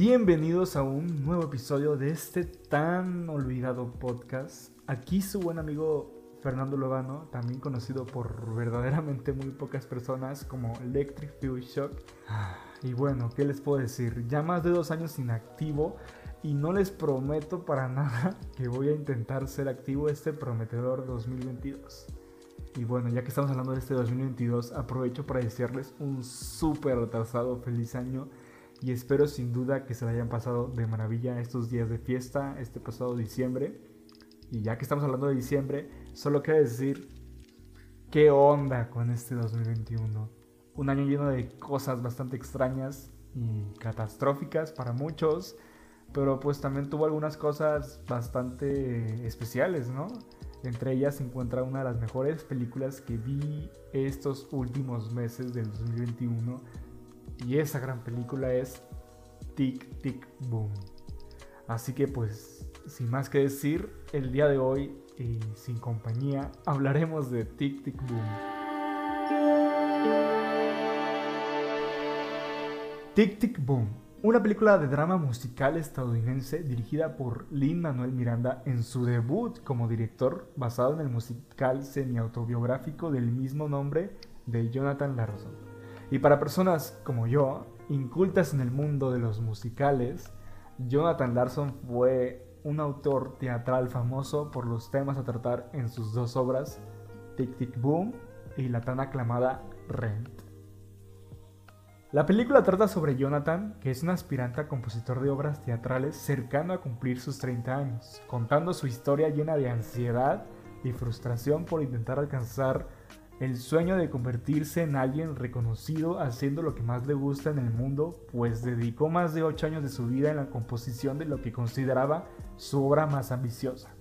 Bienvenidos a un nuevo episodio de este tan olvidado podcast. Aquí su buen amigo Fernando Lobano, también conocido por verdaderamente muy pocas personas como Electric Fuel Shock. Y bueno, ¿qué les puedo decir? Ya más de dos años inactivo y no les prometo para nada que voy a intentar ser activo este prometedor 2022. Y bueno, ya que estamos hablando de este 2022, aprovecho para desearles un súper atrasado feliz año y espero sin duda que se le hayan pasado de maravilla estos días de fiesta, este pasado diciembre. Y ya que estamos hablando de diciembre, solo quiero decir qué onda con este 2021. Un año lleno de cosas bastante extrañas y catastróficas para muchos, pero pues también tuvo algunas cosas bastante especiales, ¿no? Entre ellas se encuentra una de las mejores películas que vi estos últimos meses del 2021 y esa gran película es Tic Tic Boom. Así que pues, sin más que decir, el día de hoy y sin compañía hablaremos de Tic Tic Boom. Tic Tic Boom, una película de drama musical estadounidense dirigida por Lin Manuel Miranda en su debut como director, basado en el musical semi-autobiográfico del mismo nombre de Jonathan Larson. Y para personas como yo, incultas en el mundo de los musicales, Jonathan Larson fue un autor teatral famoso por los temas a tratar en sus dos obras, Tic Tic Boom y la tan aclamada Rent. La película trata sobre Jonathan, que es un aspirante a compositor de obras teatrales cercano a cumplir sus 30 años, contando su historia llena de ansiedad y frustración por intentar alcanzar el sueño de convertirse en alguien reconocido haciendo lo que más le gusta en el mundo, pues dedicó más de 8 años de su vida en la composición de lo que consideraba su obra más ambiciosa.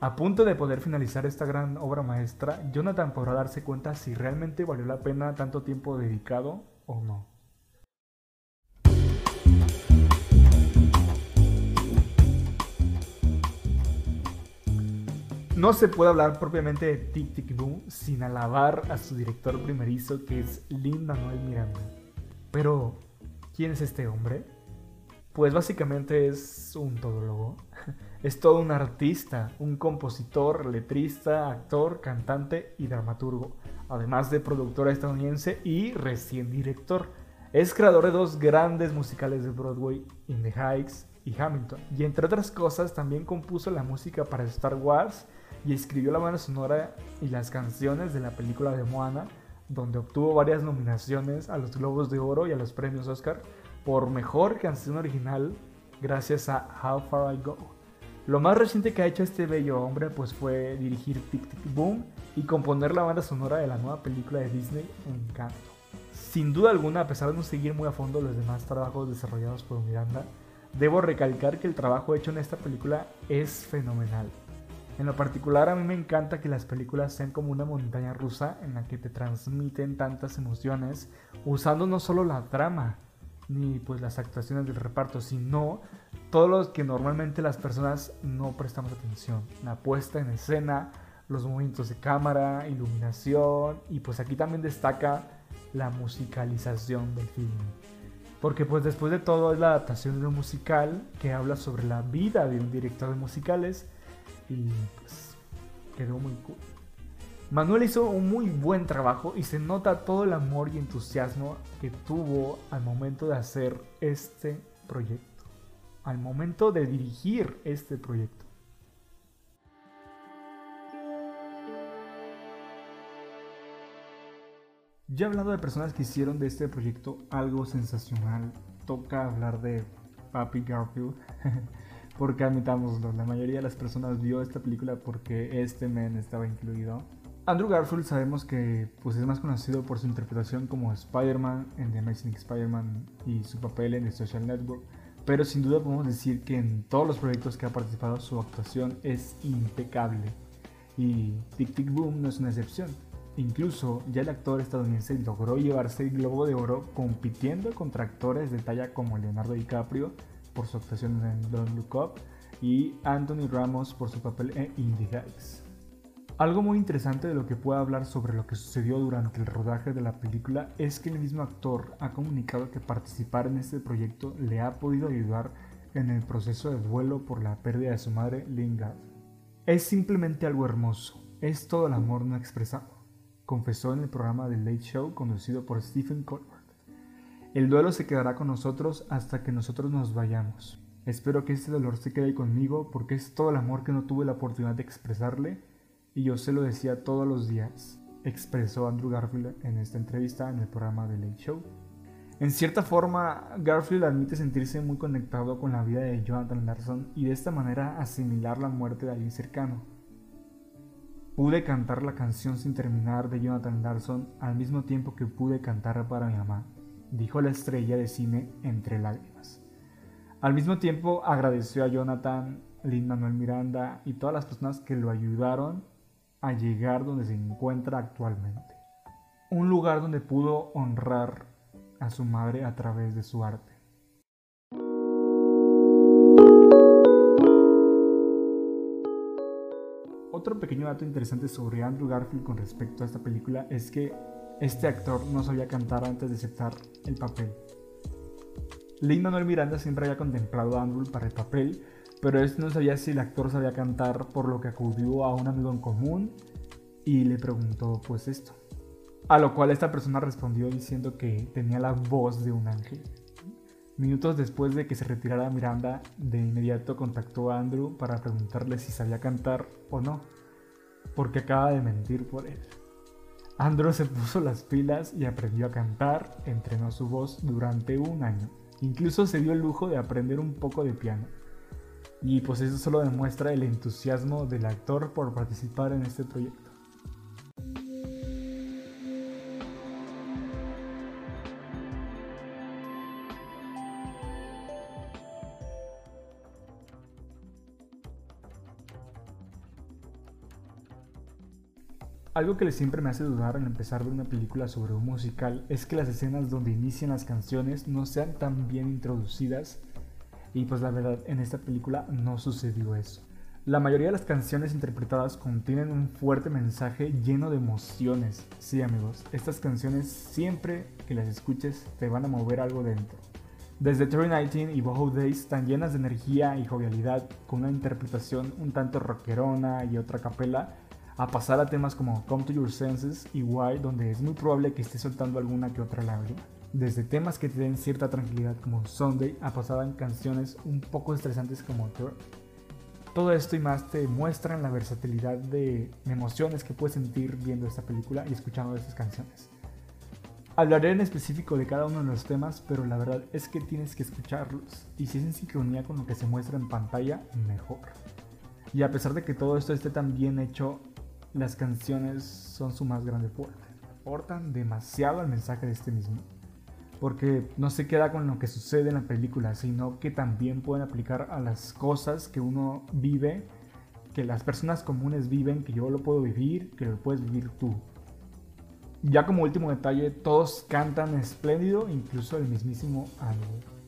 A punto de poder finalizar esta gran obra maestra, Jonathan podrá darse cuenta si realmente valió la pena tanto tiempo dedicado o no. No se puede hablar propiamente de Tic Tic Boom sin alabar a su director primerizo que es Lin Manuel Miranda. Pero, ¿quién es este hombre? Pues básicamente es un todólogo. Es todo un artista, un compositor, letrista, actor, cantante y dramaturgo, además de productor estadounidense y recién director. Es creador de dos grandes musicales de Broadway, In the Heights y Hamilton, y entre otras cosas también compuso la música para Star Wars y escribió la banda sonora y las canciones de la película de Moana, donde obtuvo varias nominaciones a los Globos de Oro y a los premios Oscar por mejor canción original gracias a How Far I Go. Lo más reciente que ha hecho este bello hombre pues fue dirigir Tic Tic Boom y componer la banda sonora de la nueva película de Disney Encanto. Sin duda alguna, a pesar de no seguir muy a fondo los demás trabajos desarrollados por Miranda, debo recalcar que el trabajo hecho en esta película es fenomenal. En lo particular a mí me encanta que las películas sean como una montaña rusa en la que te transmiten tantas emociones usando no solo la trama ni pues las actuaciones del reparto, sino todo lo que normalmente las personas no prestamos atención. La puesta en escena, los movimientos de cámara, iluminación y pues aquí también destaca la musicalización del filme. Porque pues después de todo es la adaptación de un musical que habla sobre la vida de un director de musicales y pues quedó muy cool. Manuel hizo un muy buen trabajo y se nota todo el amor y entusiasmo que tuvo al momento de hacer este proyecto, al momento de dirigir este proyecto. Ya hablando de personas que hicieron de este proyecto algo sensacional, toca hablar de Papi Garfield. porque admitámoslo, la mayoría de las personas vio esta película porque este men estaba incluido. Andrew Garfield sabemos que pues, es más conocido por su interpretación como Spider-Man en The Amazing Spider-Man y su papel en The Social Network, pero sin duda podemos decir que en todos los proyectos que ha participado su actuación es impecable. Y Tic Tic Boom no es una excepción. Incluso ya el actor estadounidense logró llevarse el Globo de Oro compitiendo contra actores de talla como Leonardo DiCaprio, por su actuación en Don't Look Up y Anthony Ramos por su papel en Indie Guys. Algo muy interesante de lo que puedo hablar sobre lo que sucedió durante el rodaje de la película es que el mismo actor ha comunicado que participar en este proyecto le ha podido ayudar en el proceso de duelo por la pérdida de su madre, Lingard. Es simplemente algo hermoso, es todo el amor no expresado, confesó en el programa The Late Show conducido por Stephen Colbert. El duelo se quedará con nosotros hasta que nosotros nos vayamos. Espero que este dolor se quede conmigo porque es todo el amor que no tuve la oportunidad de expresarle y yo se lo decía todos los días, expresó Andrew Garfield en esta entrevista en el programa The Late Show. En cierta forma, Garfield admite sentirse muy conectado con la vida de Jonathan Larson y de esta manera asimilar la muerte de alguien cercano. Pude cantar la canción sin terminar de Jonathan Larson al mismo tiempo que pude cantar para mi mamá, dijo la estrella de cine entre lágrimas. Al mismo tiempo agradeció a Jonathan, Lin Manuel Miranda y todas las personas que lo ayudaron a llegar donde se encuentra actualmente. Un lugar donde pudo honrar a su madre a través de su arte. Otro pequeño dato interesante sobre Andrew Garfield con respecto a esta película es que este actor no sabía cantar antes de aceptar el papel. Lin Manuel Miranda siempre había contemplado a Andrew para el papel, pero él no sabía si el actor sabía cantar, por lo que acudió a un amigo en común y le preguntó pues esto. A lo cual esta persona respondió diciendo que tenía la voz de un ángel. Minutos después de que se retirara Miranda, de inmediato contactó a Andrew para preguntarle si sabía cantar o no, porque acaba de mentir por él. Andrew se puso las pilas y aprendió a cantar, entrenó su voz durante un año. Incluso se dio el lujo de aprender un poco de piano. Y pues eso solo demuestra el entusiasmo del actor por participar en este proyecto. Algo que siempre me hace dudar al empezar ver una película sobre un musical es que las escenas donde inician las canciones no sean tan bien introducidas y pues la verdad en esta película no sucedió eso. La mayoría de las canciones interpretadas contienen un fuerte mensaje lleno de emociones. Sí amigos, estas canciones siempre que las escuches te van a mover algo dentro. Desde Terry 19 y Boho Days están llenas de energía y jovialidad con una interpretación un tanto rockerona y otra capela a pasar a temas como Come to Your Senses y Why, donde es muy probable que esté soltando alguna que otra lágrima. Desde temas que te den cierta tranquilidad como Sunday a pasar en canciones un poco estresantes como Third. Todo esto y más te muestran la versatilidad de emociones que puedes sentir viendo esta película y escuchando estas canciones. Hablaré en específico de cada uno de los temas, pero la verdad es que tienes que escucharlos y si es en sincronía con lo que se muestra en pantalla, mejor. Y a pesar de que todo esto esté tan bien hecho, las canciones son su más grande fuerte. Aportan demasiado al mensaje de este mismo. Porque no se queda con lo que sucede en la película, sino que también pueden aplicar a las cosas que uno vive, que las personas comunes viven, que yo lo puedo vivir, que lo puedes vivir tú. Ya como último detalle, todos cantan espléndido, incluso el mismísimo Andrew.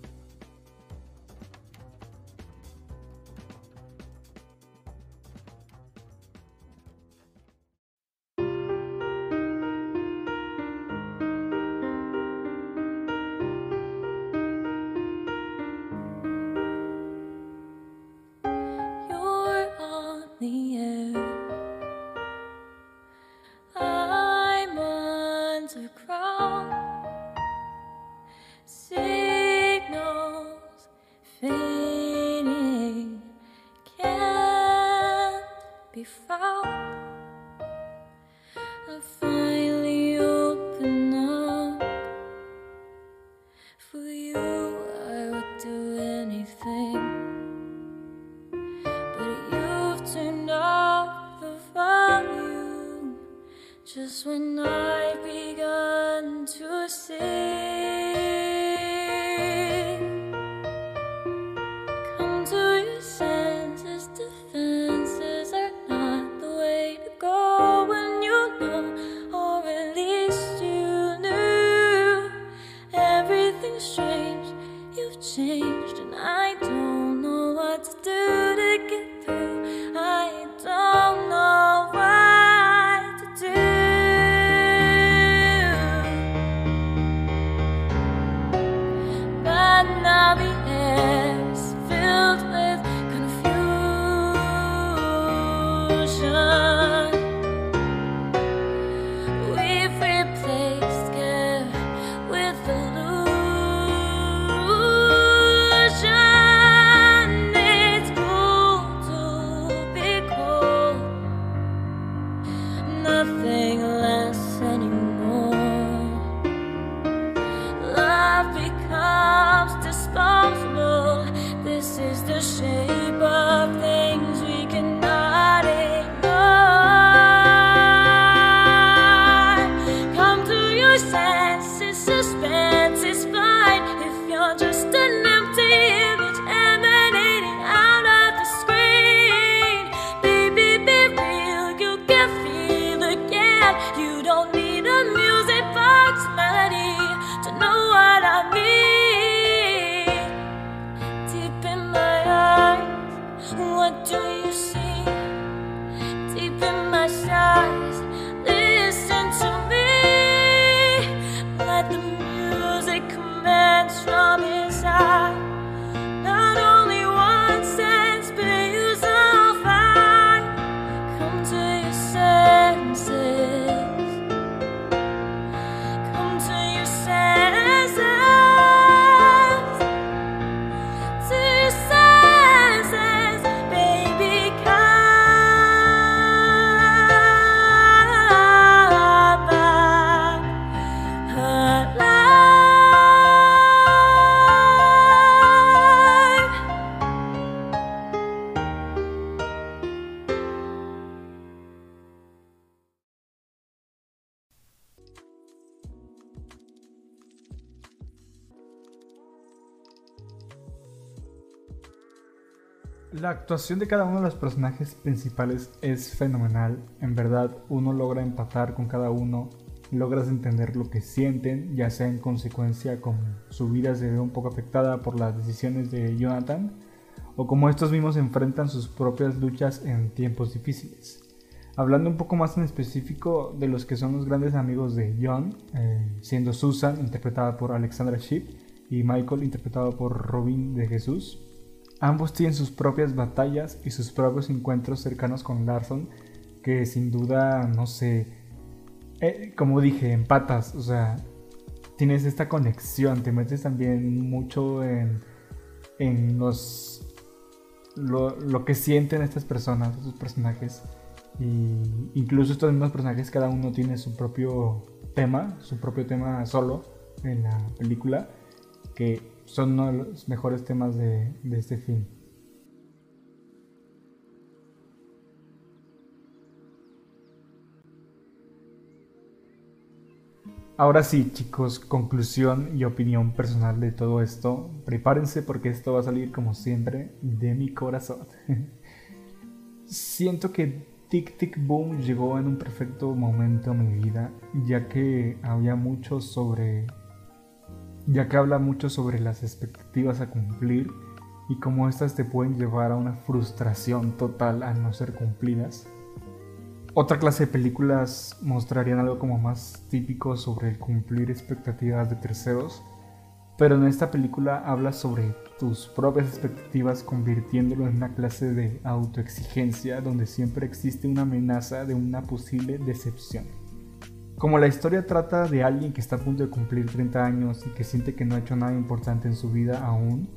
Actuación de cada uno de los personajes principales es fenomenal. En verdad, uno logra empatar con cada uno, logras entender lo que sienten, ya sea en consecuencia como su vida se ve un poco afectada por las decisiones de Jonathan, o como estos mismos enfrentan sus propias luchas en tiempos difíciles. Hablando un poco más en específico de los que son los grandes amigos de John, eh, siendo Susan, interpretada por Alexandra Shipp, y Michael, interpretado por Robin de Jesús. Ambos tienen sus propias batallas y sus propios encuentros cercanos con Larson, que sin duda, no sé, eh, como dije, empatas, o sea, tienes esta conexión, te metes también mucho en, en los, lo, lo que sienten estas personas, estos personajes. Y incluso estos mismos personajes, cada uno tiene su propio tema, su propio tema solo en la película, que son uno de los mejores temas de, de este film. Ahora sí, chicos, conclusión y opinión personal de todo esto. Prepárense porque esto va a salir como siempre de mi corazón. Siento que Tic Tic Boom llegó en un perfecto momento a mi vida, ya que había mucho sobre. Ya que habla mucho sobre las expectativas a cumplir y cómo estas te pueden llevar a una frustración total al no ser cumplidas. Otra clase de películas mostrarían algo como más típico sobre el cumplir expectativas de terceros, pero en esta película habla sobre tus propias expectativas convirtiéndolo en una clase de autoexigencia donde siempre existe una amenaza de una posible decepción. Como la historia trata de alguien que está a punto de cumplir 30 años y que siente que no ha hecho nada importante en su vida aún,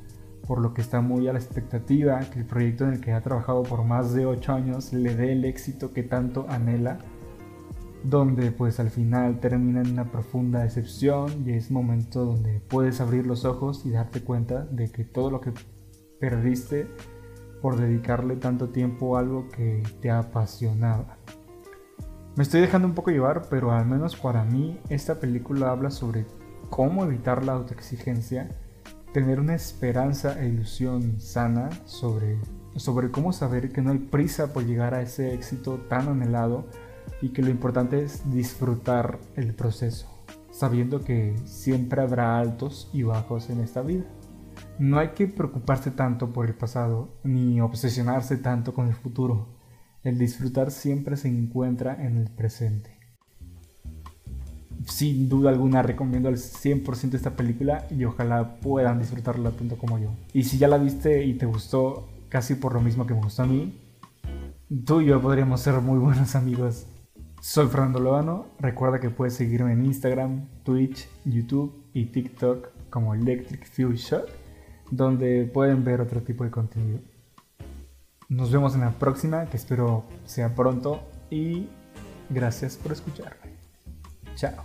por lo que está muy a la expectativa que el proyecto en el que ha trabajado por más de 8 años le dé el éxito que tanto anhela, donde pues al final termina en una profunda decepción y es momento donde puedes abrir los ojos y darte cuenta de que todo lo que perdiste por dedicarle tanto tiempo a algo que te apasionaba. Me estoy dejando un poco llevar, pero al menos para mí esta película habla sobre cómo evitar la autoexigencia, tener una esperanza e ilusión sana sobre, sobre cómo saber que no hay prisa por llegar a ese éxito tan anhelado, y que lo importante es disfrutar el proceso, sabiendo que siempre habrá altos y bajos en esta vida. No hay que preocuparse tanto por el pasado ni obsesionarse tanto con el futuro. El disfrutar siempre se encuentra en el presente. Sin duda alguna recomiendo al 100% esta película y ojalá puedan disfrutarla tanto como yo. Y si ya la viste y te gustó casi por lo mismo que me gustó a mí, tú y yo podríamos ser muy buenos amigos. Soy Fernando Loano. Recuerda que puedes seguirme en Instagram, Twitch, YouTube y TikTok como Electric Fuel Shot, donde pueden ver otro tipo de contenido. Nos vemos en la próxima, que espero sea pronto, y gracias por escucharme. Chao.